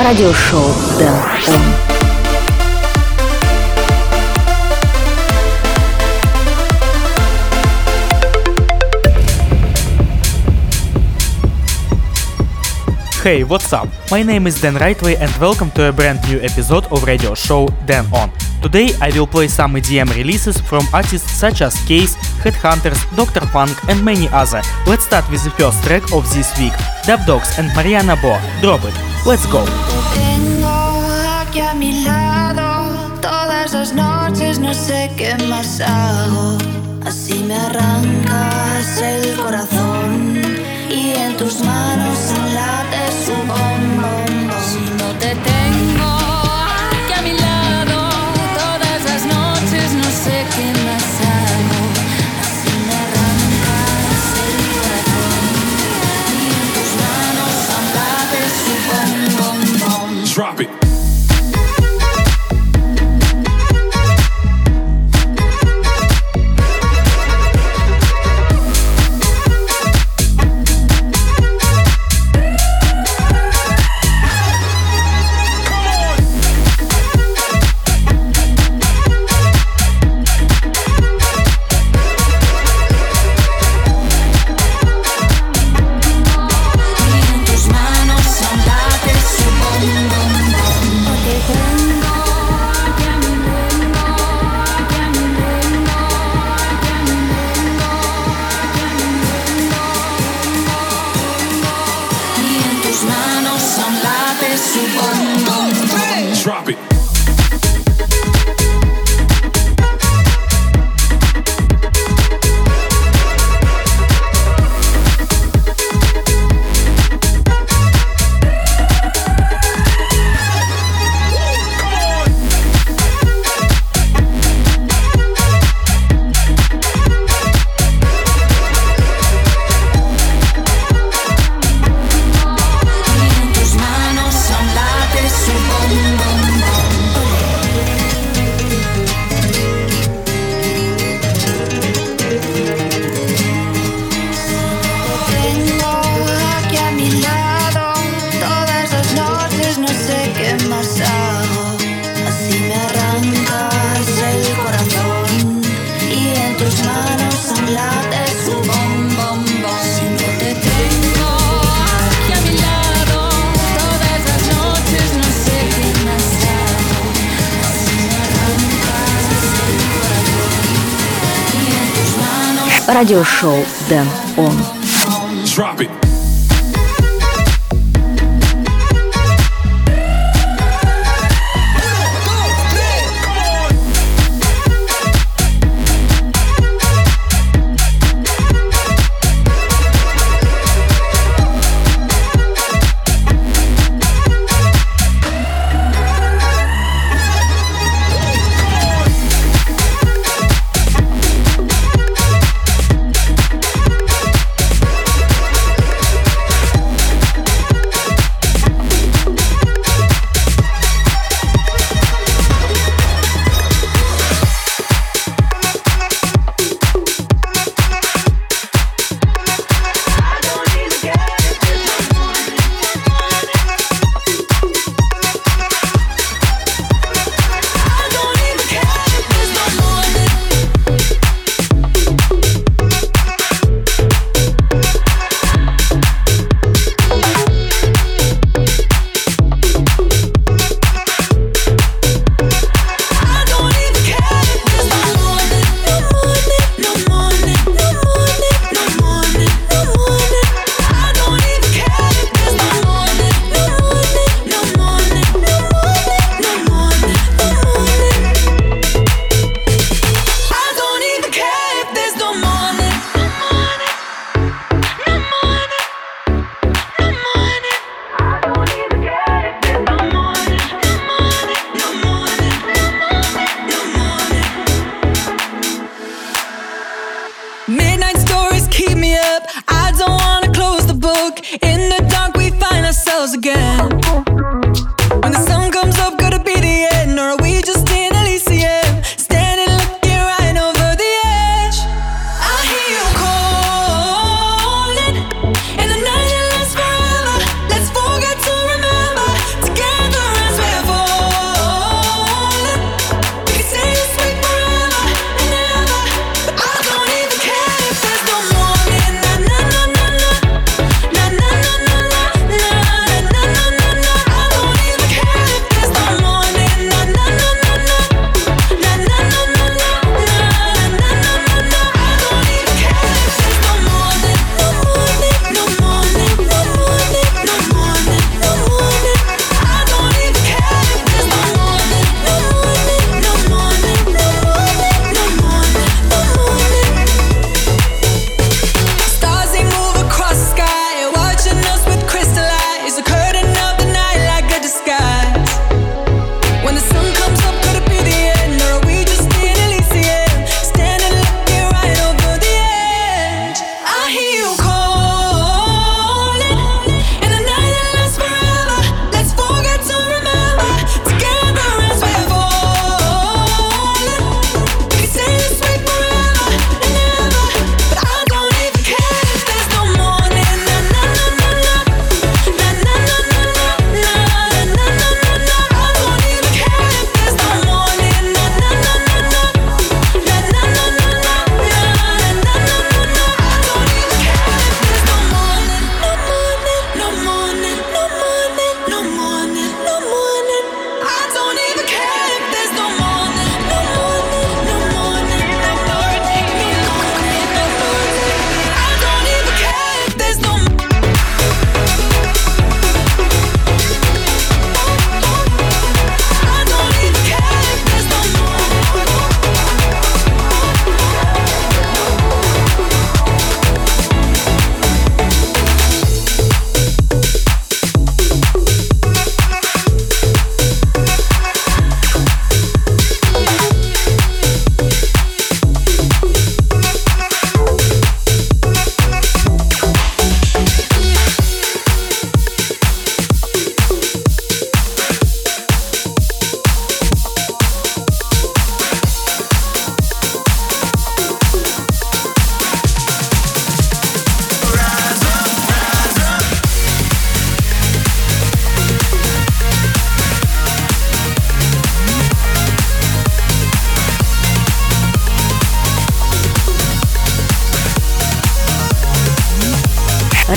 радиошоу Дэн Он. Hey, what's up? My name is Dan Rightway and welcome to a brand new episode of radio show Dan On. Today I will play some EDM releases from artists such as Case, Headhunters, Dr. Funk and many other. Let's start with the first track of this week, Dub Dogs and Mariana Bo. Drop it. Let's go. Todas las noches, no sé qué más hago. Радиошоу Дэн Он. Drop it.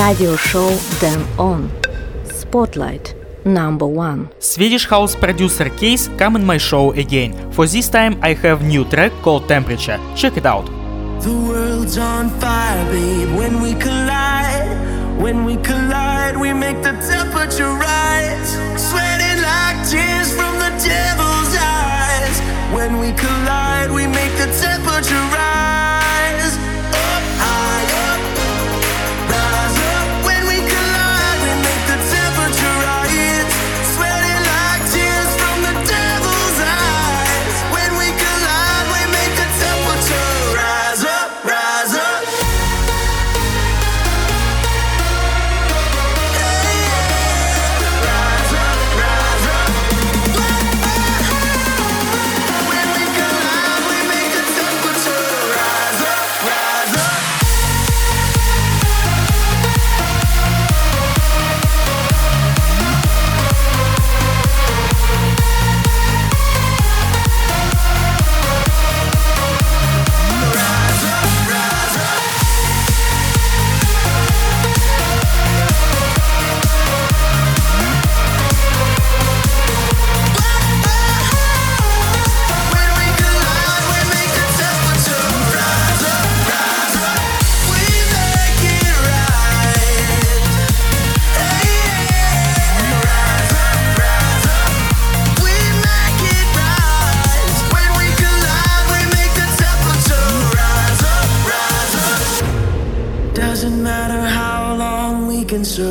Radio show Dan On. Spotlight number one. Swedish house producer Case come in my show again. For this time I have new track called Temperature. Check it out. The world's on fire, babe, when we collide. When we collide, we make the temperature rise. Sweating like tears from the devil's eyes. When we collide, we make the temperature rise.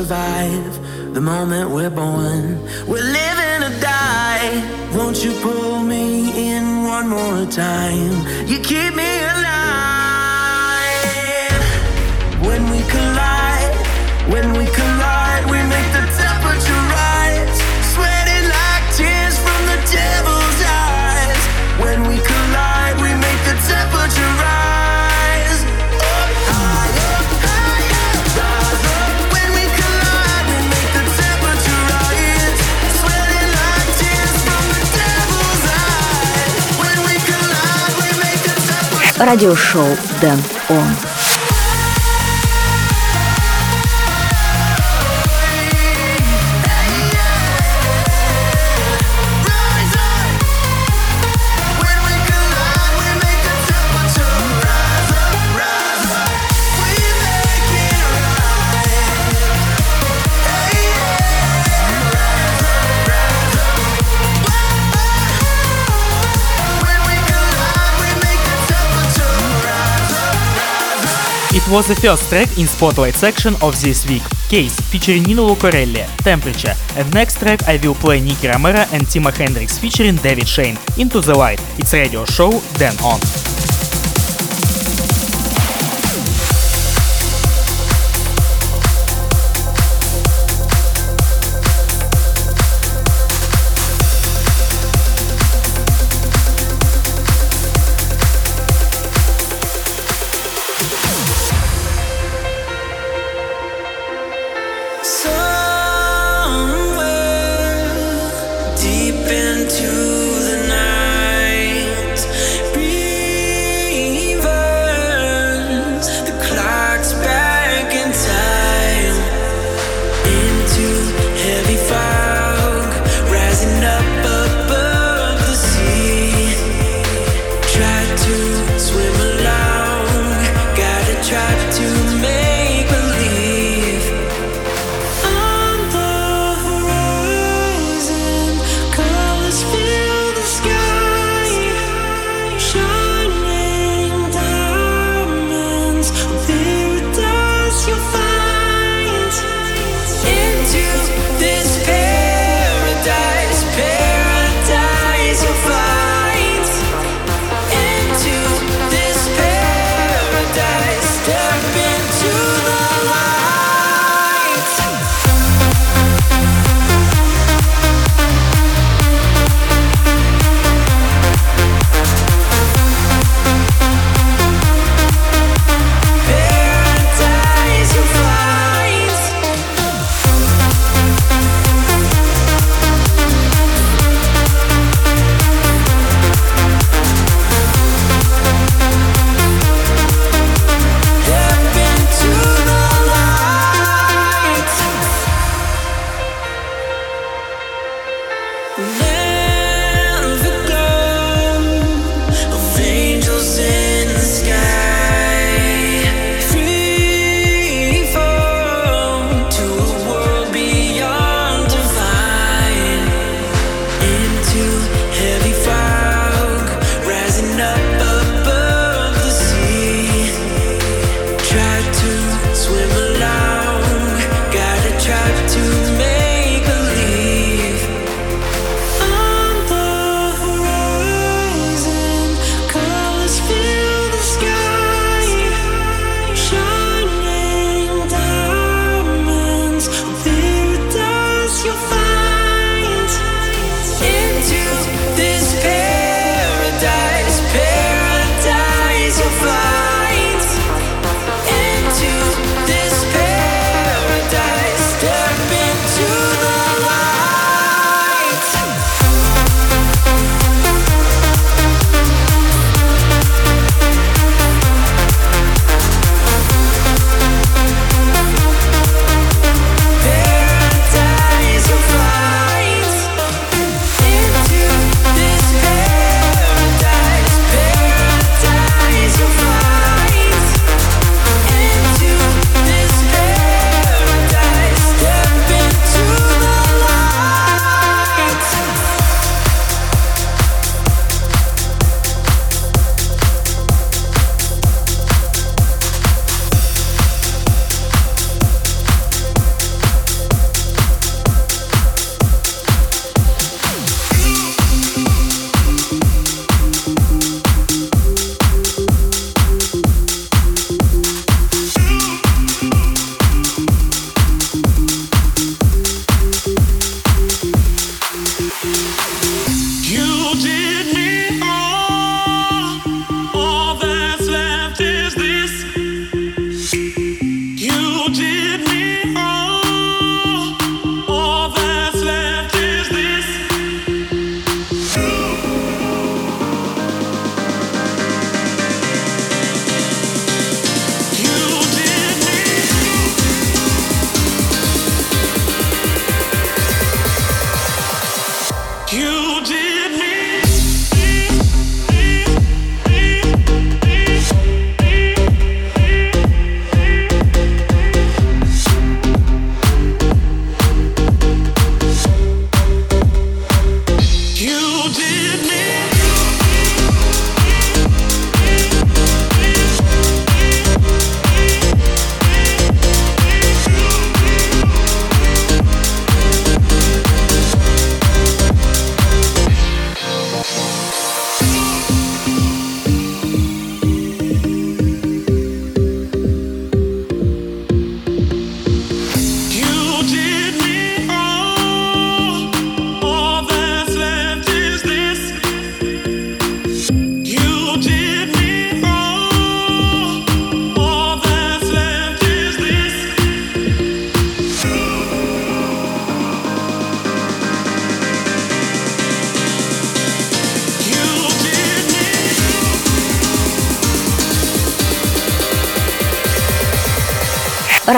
Survive. The moment we're born, we're living or die. Won't you pull me in one more time? You keep me alive. Temperature Radio show was the first track in Spotlight section of this week. Case featuring Nino Lucarelli, Temperature, and next track I will play Nicky Romero and Timmo Hendriks featuring David Shane, Into the Light. It's radio show, Dan On.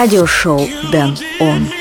Радиошоу Дэн Он.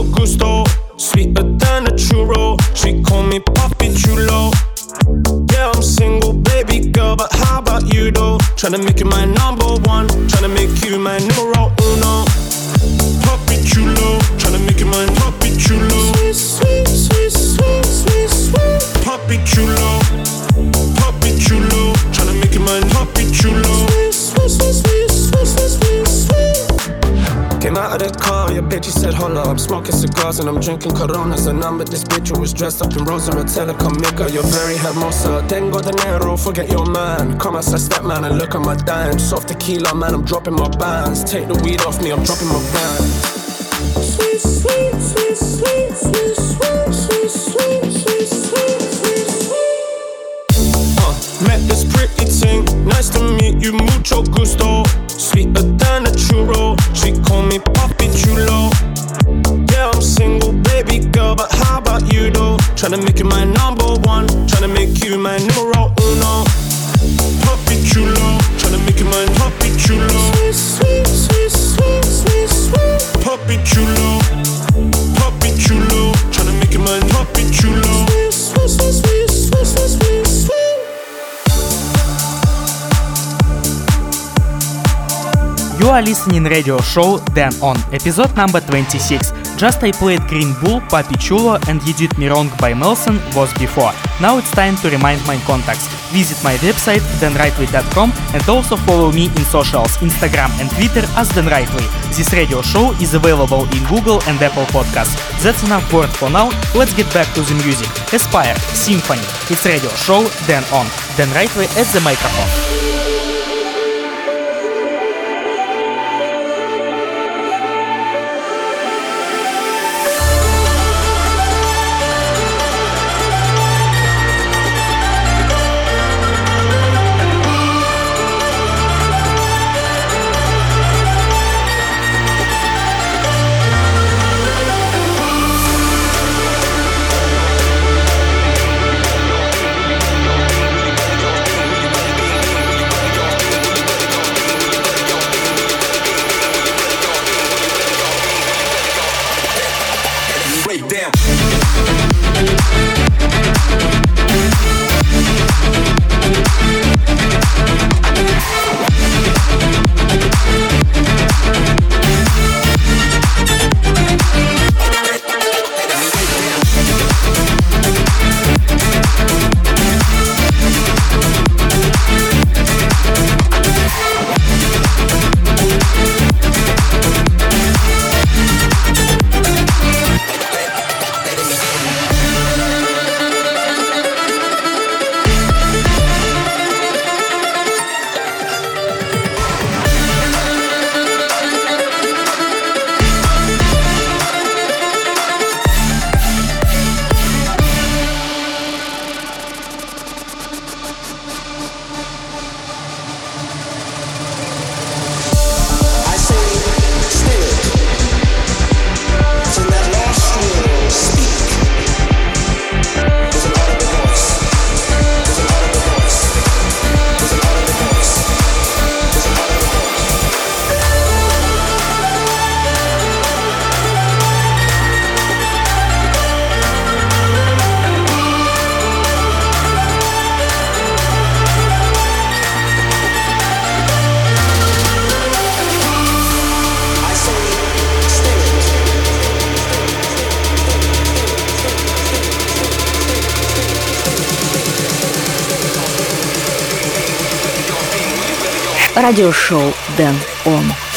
Mucho gusto. Sweeter than a churro. She call me Papi Chulo. Yeah, I'm single, baby girl, but how about you though? Tryna make you my I'm drinking coronas. And I'm with this bitch who was dressed up in rosa. Her, come you're very hermosa. Tengo dinero, forget your man. Come outside, step man, and look at my dimes. Soft tequila, man, I'm dropping my bands. Take the weed off me, I'm dropping my bands. Sweet, sweet, sweet, sweet, sweet, sweet, sweet, sweet, sweet, sweet, sweet, sweet. Uh, met this pretty thing. Nice to meet you, mucho gusto. Sweeter Listening radio show Dan On, episode number 26. Just I played Green Bull, Papi Chulo and You Did Me Wrong by Melson was before. Now it's time to remind my contacts. Visit my website danrightway.com and also follow me in socials, Instagram and Twitter as Dan Rightway. This radio show is available in Google and Apple Podcasts. That's enough word for now. Let's get back to the music. Aspire, Symphony. It's radio show Dan On. Dan Rightway at the microphone. Радиошоу Дэн Он.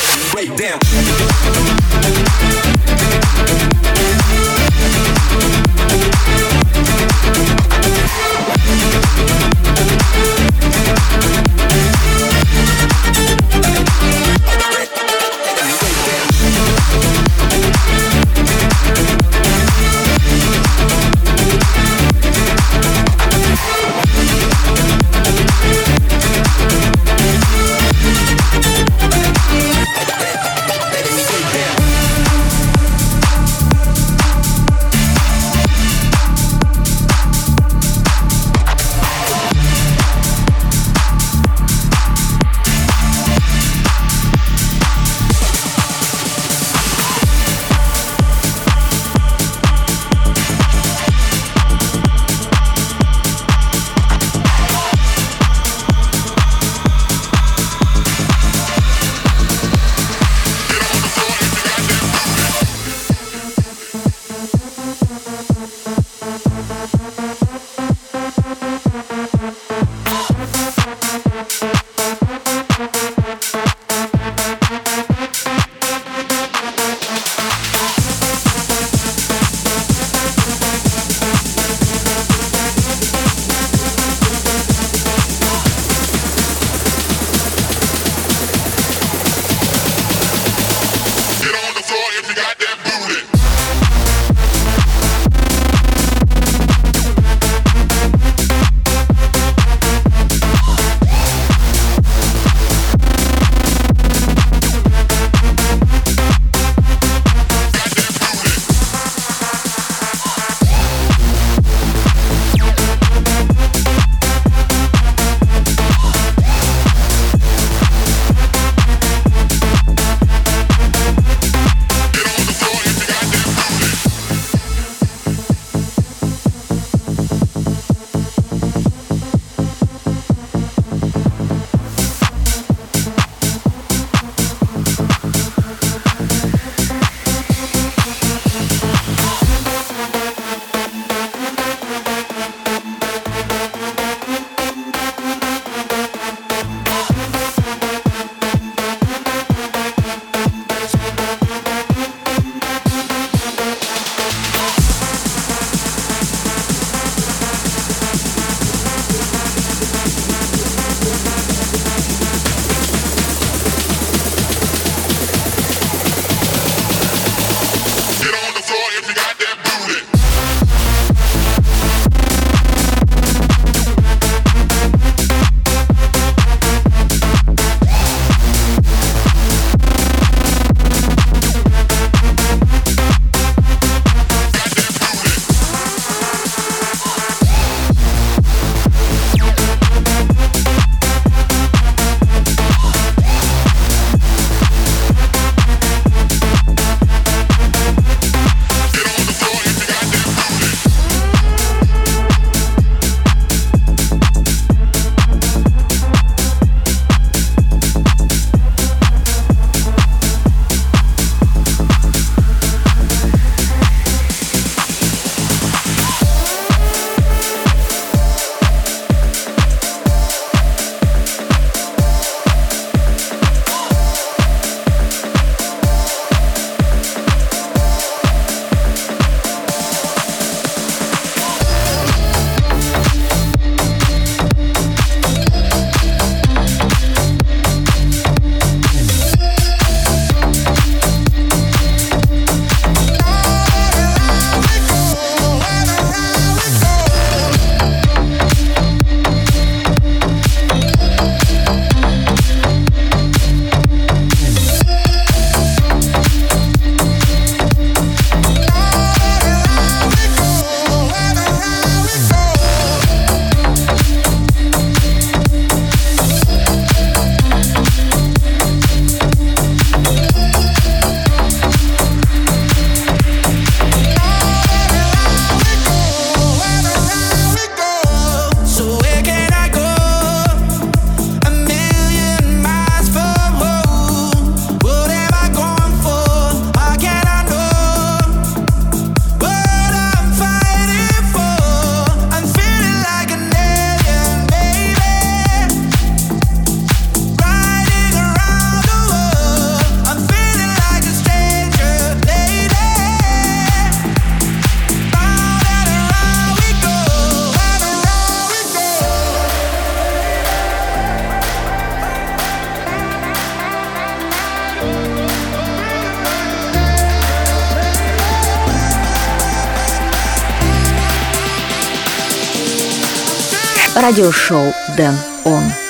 Радиошоу Дэн Он.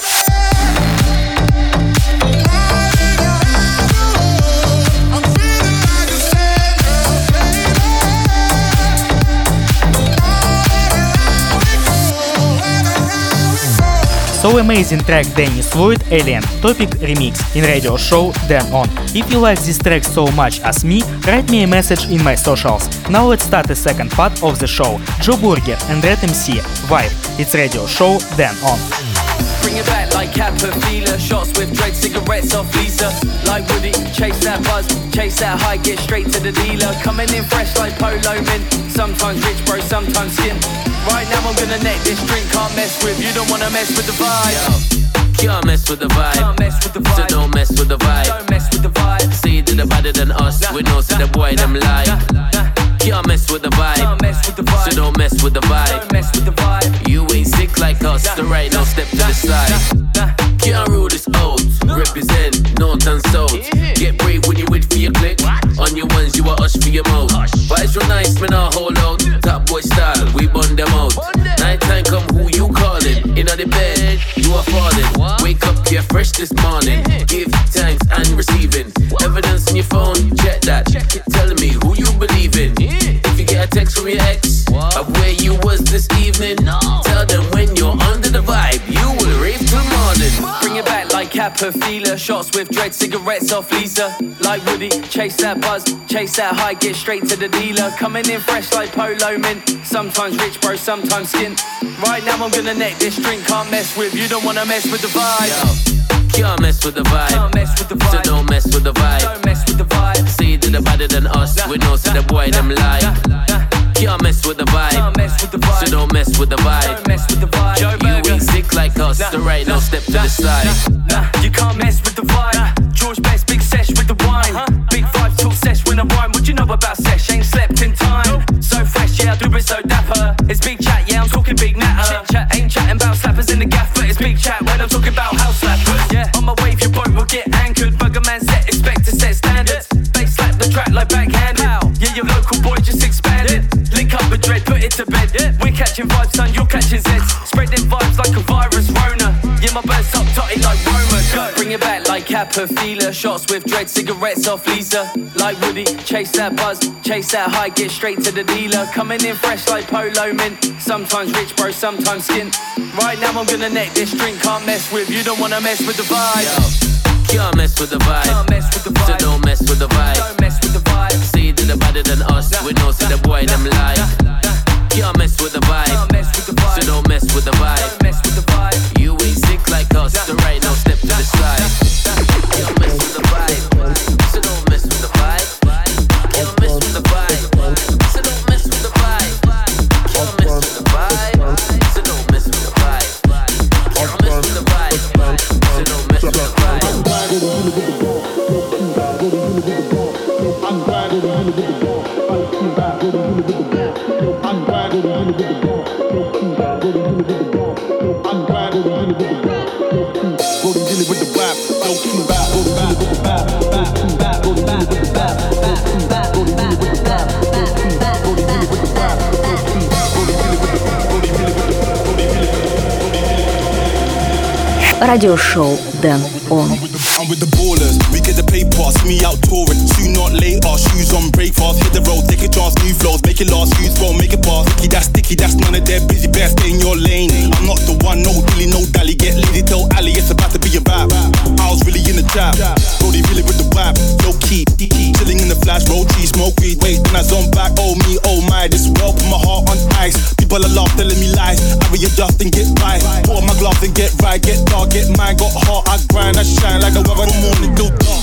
So amazing track Dennis Floyd Alien Topic Remix in radio show Dan On. If you like this track so much as me, write me a message in my socials. Now let's start the second part of the show. Joe Burger and Red MC Vibe. It's radio show Dan On. Bring it back like Capafila. Shots with dread cigarettes off Lisa. Like Woody, chase that buzz, chase that high, get straight to the dealer. Coming in fresh like polo mint. Sometimes rich, bro, sometimes skin. Right now I'm gonna neck this drink, can't mess with. You don't wanna mess with the vibe. Can't mess with the vibe. Can't mess with the vibe. So don't mess with the vibe. Don't mess with the vibe. See that they're better than us. Nah. We know see the boy them lie. Can't mess with the vibe. Can't mess with the vibe. So don't mess with the vibe. Don't mess with the vibe. You ain't sick like us. The right now step to the side. Can't rule this out. Represent north and south. Get brave when you wait for your click. On your ones, you are us for your mouth. Vibes real nice, man, I hold out. Top boy style, we bun them out. Night time come, who you calling? In the bed, you are falling. Wake up, you're fresh this morning. Give thanks and receiving. Evidence in your phone, check that. Telling me who you believe in. If you get a text from your ex of where you was this evening, like Capafila. Shots with dread cigarettes off Lisa. Like Woody, chase that buzz, chase that high, get straight to the dealer. Coming in fresh like polo mint. Sometimes rich, bro, sometimes skin. Right now I'm gonna neck this drink, can't mess with. You don't wanna mess with the vibe. Can't mess with the vibe. Can't mess with the So vibe. don't mess with the vibe. Don't mess with the vibe. See that they're better than us. We know see the boy them lie. Can't mess with the vibe. Can't mess with the vibe. So don't mess with the vibe. mess with the vibe. Joe You ain't sick like us. The right now step to the side. Nah, you can't mess with the vibe. George Best, big sesh with the wine. Big five talk sesh when I rhyme. What you know about sesh? Ain't slept in time. So fresh, yeah, I do it so dapper. It's big chat, yeah, I'm talking big natter. Chit chat, ain't chatting about slappers in the gaffer. It's big chat when I'm talking about house slappers. Yeah, on my wave, your boat will get anchored. Bugger man set, expect to set standards. Bass slap the track like backhanded. Link up with dread, put it to bed. We're catching vibes, son, you're catching Zeds. Spreading vibes like a virus, Rona. Yeah, my birds up, totty like Roma. Go. Bring it back like Capafila. Shots with dread, cigarettes off Lisa. Like Woody, chase that buzz, chase that high, get straight to the dealer. Coming in fresh like polo mint. Sometimes rich, bro, sometimes skin. Right now I'm gonna neck this drink, can't mess with. You don't wanna mess with the vibe. Can't mess with the vibe. Can't mess with the So vibe. don't mess with the vibe. Don't mess with the vibe. See that they're better than us. We know see the boy them lie. Can't mess with the Can't mess with the vibe. So don't mess with the Don't vibe. mess with the vibe. You ain't sick like us. The right now step to the side. Can't mess with the vibe. So don't mess with the vibe. Can't mess with the vibe. So don't mess with the vibe. Can't mess with the vibe. So don't mess with the vibe. Can't mess with the vibe. So don't mess with the vibe. Радиошоу Дэн Он. Get the paper, see me out touring. Soon not later, shoes on, break fast, hit the road, take a chance, new flows, make it last, use roll, make it pass. Sticky, that's sticky, that's none of their busy, best stay in your lane. I'm not the one, no dilly, no dally, get lady, tell Ali it's about to be a vibe. I was really in the trap, Brody really with the vibe, low key, chilling in the flash, roll cheese, smoke weed, wait, then I zone back, oh me, oh my, this world put my heart on ice. People are laugh, telling me lies, I readjust and get by. On my gloves and get right, get dark, get mine, got hot, I grind, I shine like a weather morning till dark.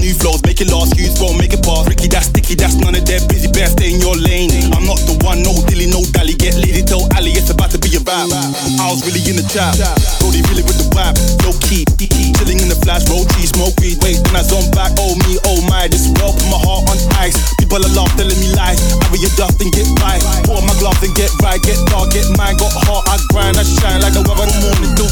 new flows, make it last, use won't make it pass. Ricky, that's sticky, that's none of their busy Best stay in your lane. I'm not the one, no dilly, no dally, get lady, tell Ali it's about to be a rap. I was really in the trap, Brody really with the vibe. low key, chilling in the flash, roll cheese, smoke weed, wait, then I zone back, oh me, oh my, this world put my heart on ice. People are love telling me lies, I be your dust and get by, pour my glove and get right, get dark, get mine, got heart, I grind, I shine like a weather morning, do.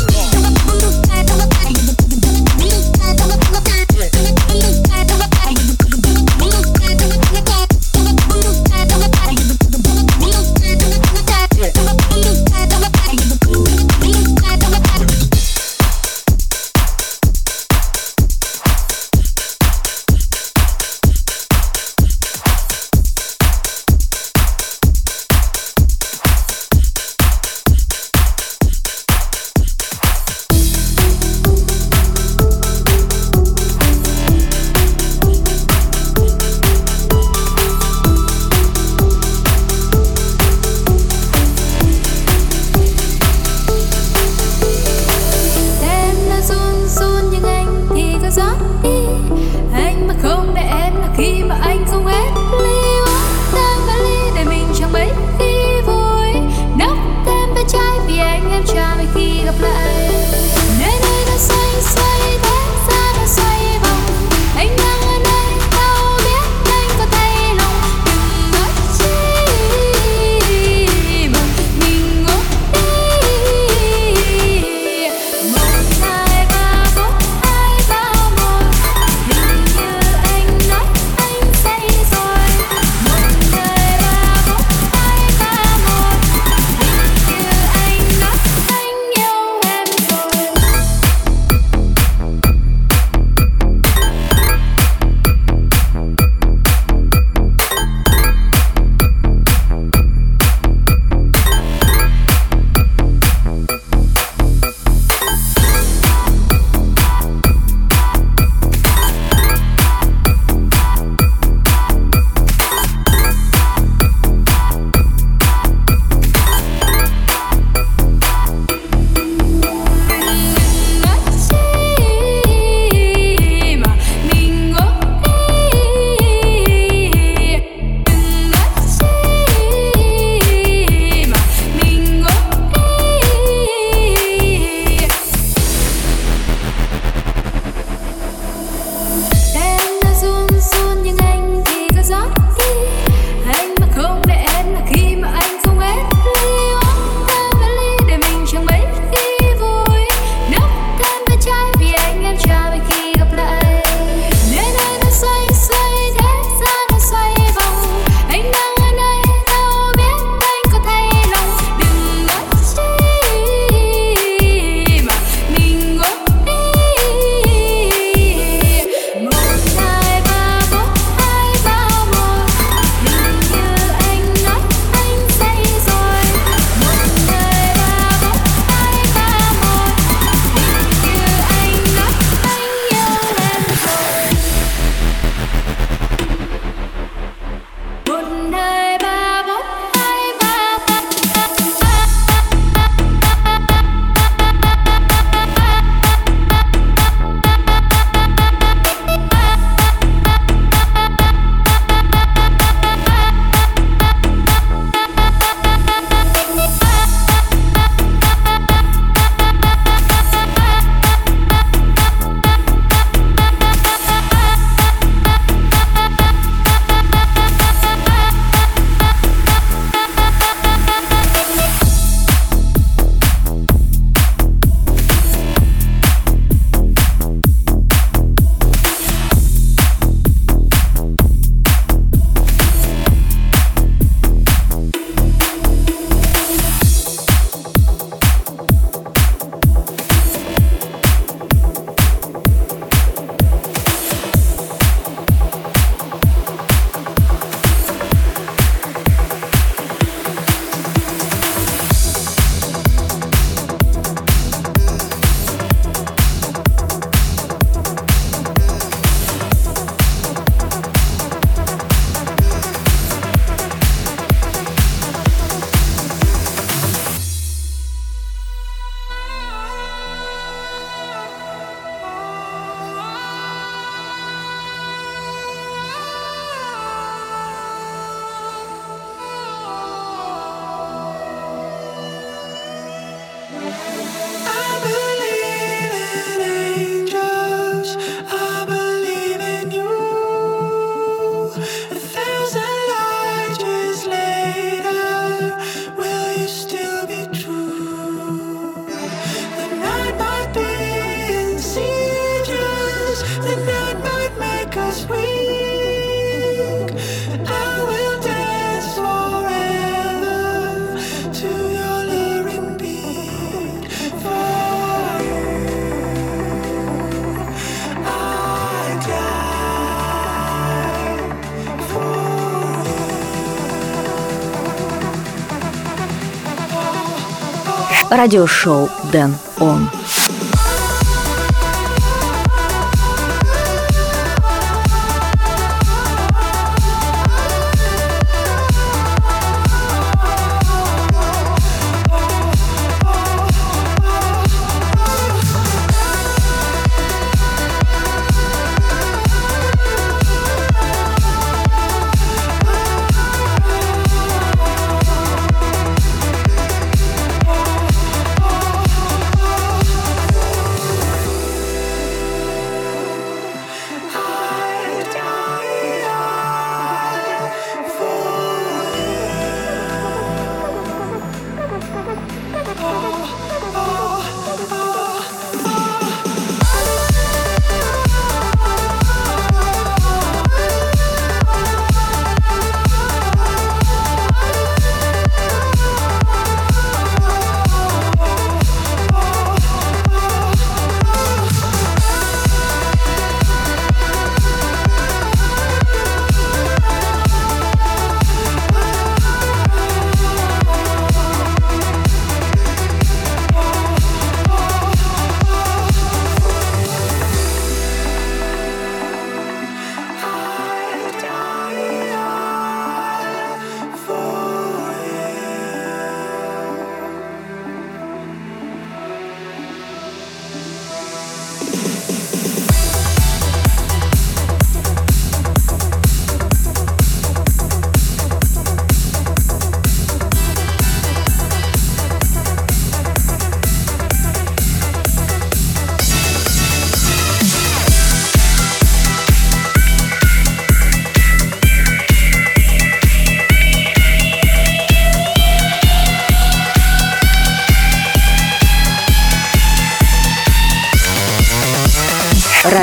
Радиошоу Дэн Он.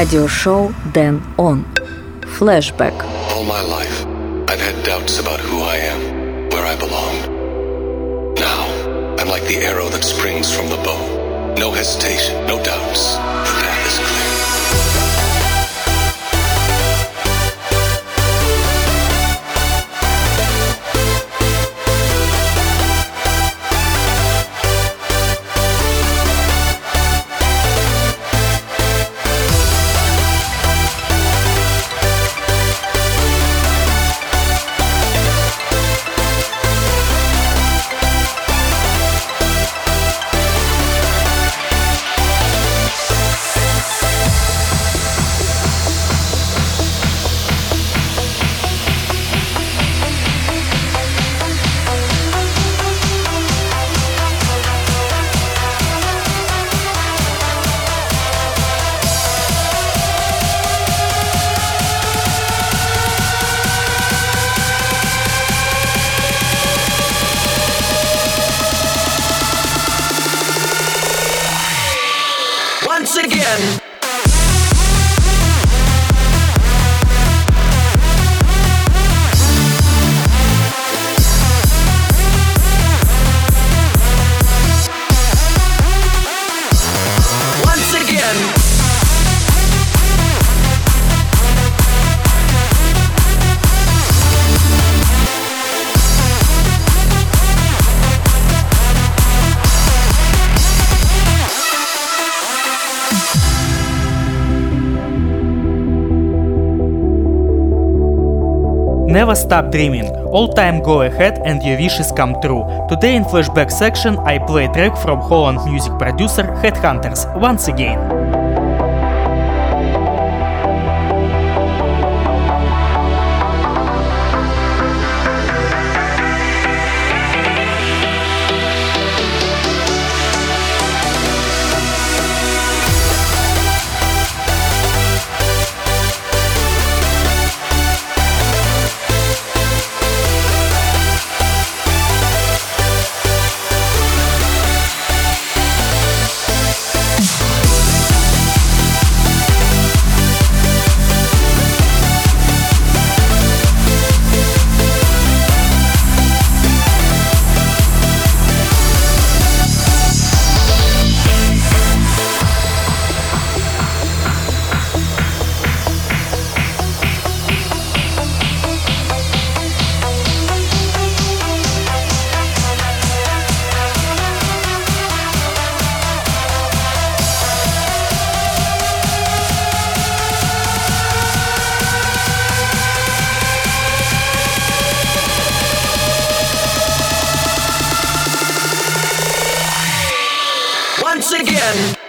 Радиошоу Дэн Он. Флэшбэк. All my life, I've had doubts about who I am, where I belong. Now, I'm like the arrow that springs from the bow. No hesitation, no doubts. Never stop dreaming. All time go ahead and your wishes come true. Today in flashback section I play track from Holland music producer Headhunterz once again. Again.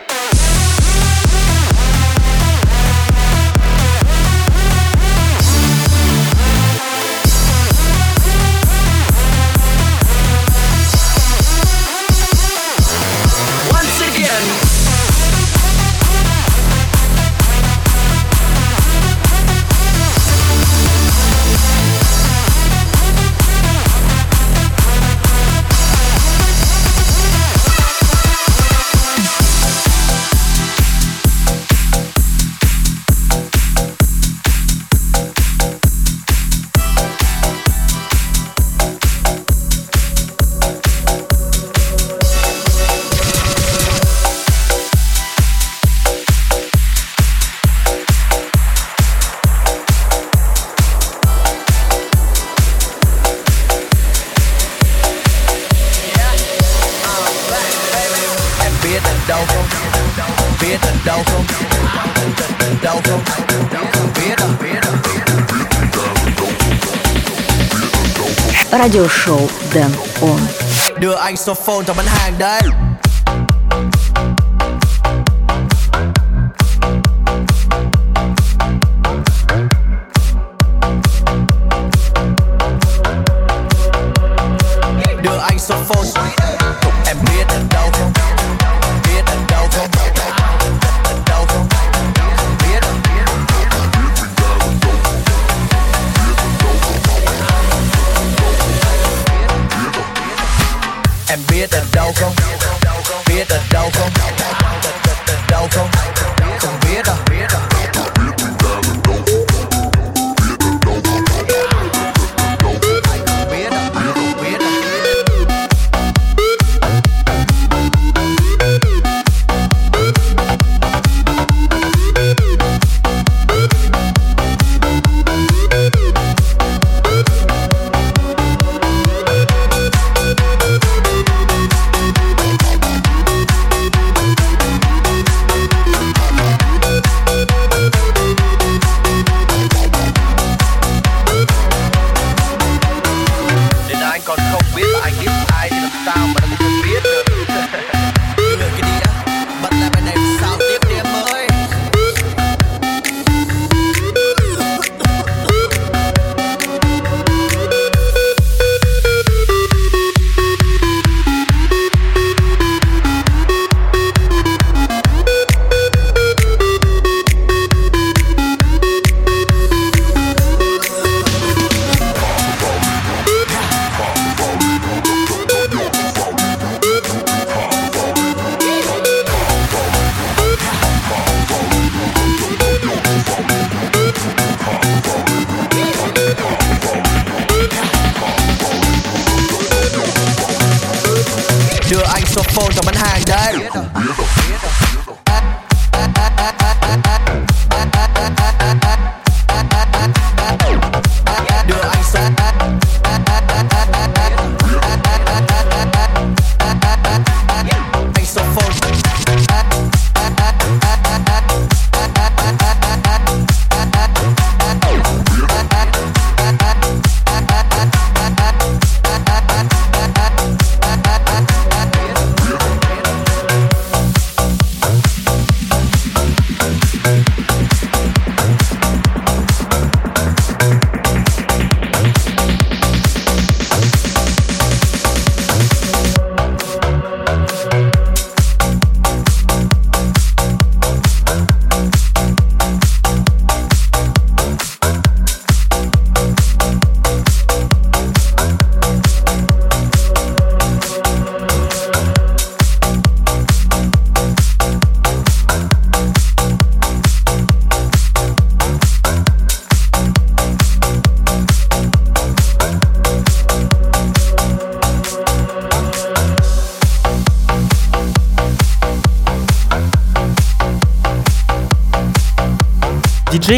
Số phone cho bán hàng đấy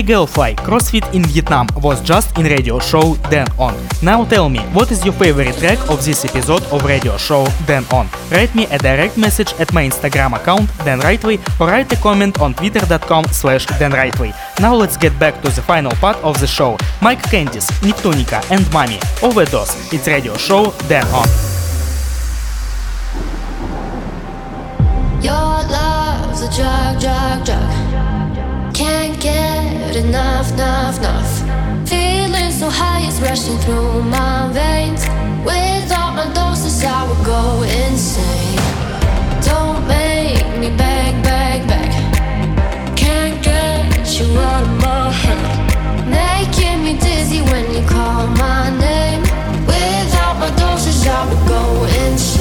Girlfly CrossFit in Vietnam was just in radio show Dan On. Now tell me, what is your favorite track of this episode of radio show Dan On? Write me a direct message at my Instagram account Dan Rightway or write a comment on twitter.com slash Rightway. Now let's get back to the final part of the show. Mike Candys, Neptunica and Mami, Overdose. It's radio show Dan On. Your love's a drug, drug, drug. Can't enough, enough, enough. Feeling so high, it's rushing through my veins. Without my doses, I would go insane. Don't make me beg, beg, beg. Can't get you out of my head. Making me dizzy when you call my name. Without my doses, I would go insane.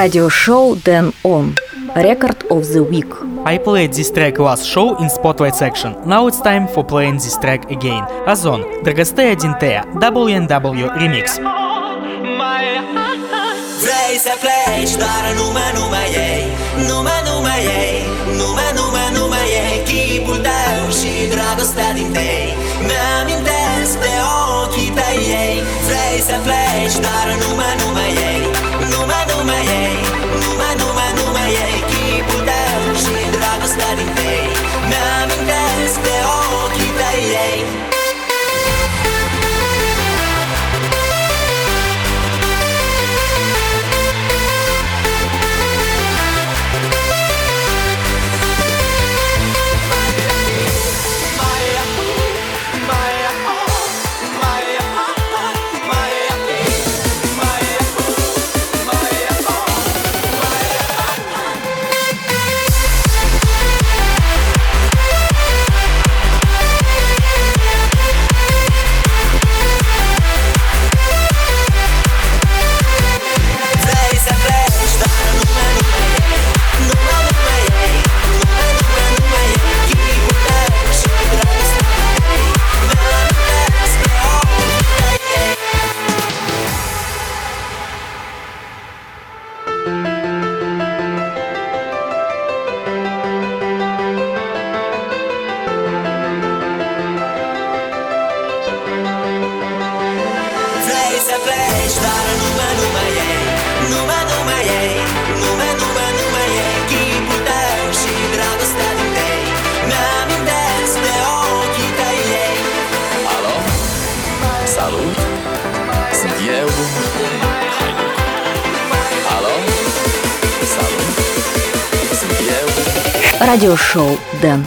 радиошоу Дэн Он. Record of the Week. I played this track last show in Spotlight section. Now it's time for playing this track again. O-Zone Драгостея Динтея, W&W Remix. Vrei să pleci, dar nume, nume ei Nume, nume ei Nume, nume, nume ei Chipul tău și dragostea din tei Mi-amintesc de ochii tăi ei Vrei să pleci, dar nume, nume ei Nume, Nume, nume, nume ei Chipul tău și dragostea din tei Mi-amintesc de ochii tăi Радиошоу Дэн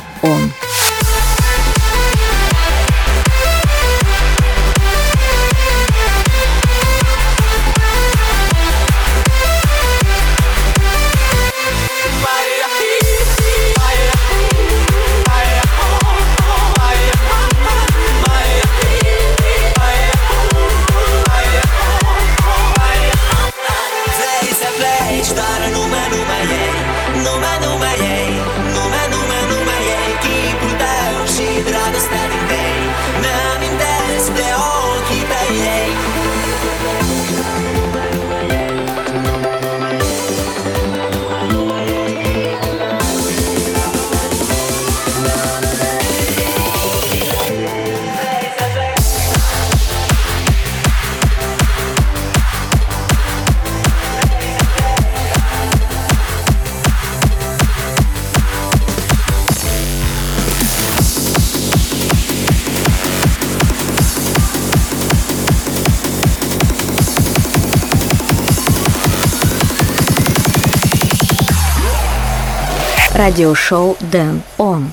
Radio show Dan On.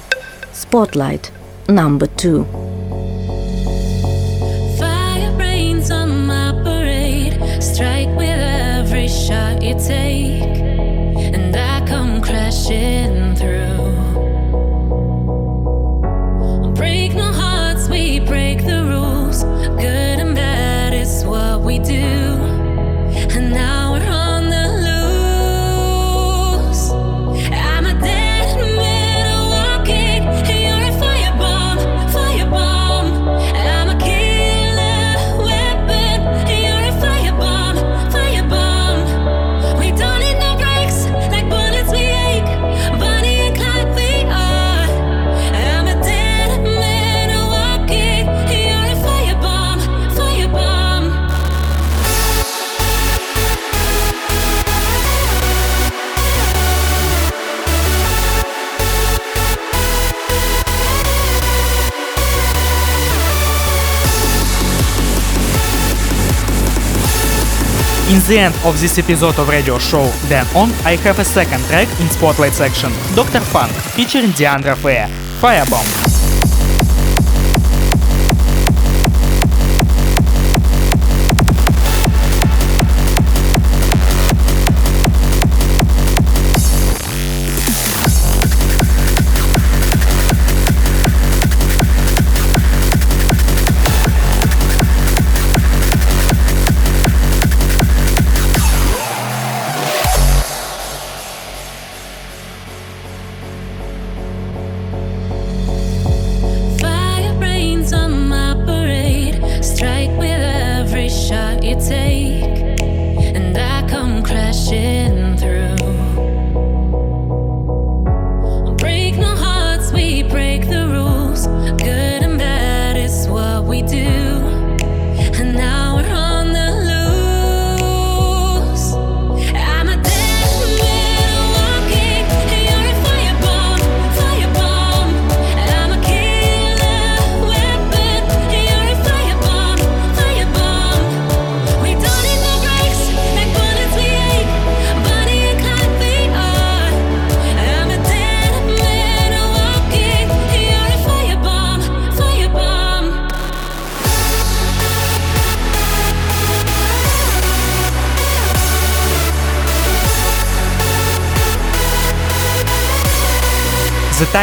Spotlight number 2. Fire on my parade. Strike with every shot you take. And I come crashing through. Break no hearts, we break the rules. Good and bad is what we do. In the end of this episode of radio show Dan On, I have a second track in Spotlight section, Dr. Funk, featuring Deandra Fair, Firebomb.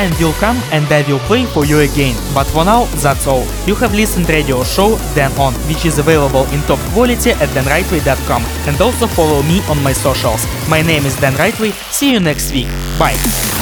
Time will come and I will play for you again, but for now that's all. You have listened radio show Dan On, which is available in top quality at danrightway.com and also follow me on my socials. My name is Dan Rightway, see you next week, bye!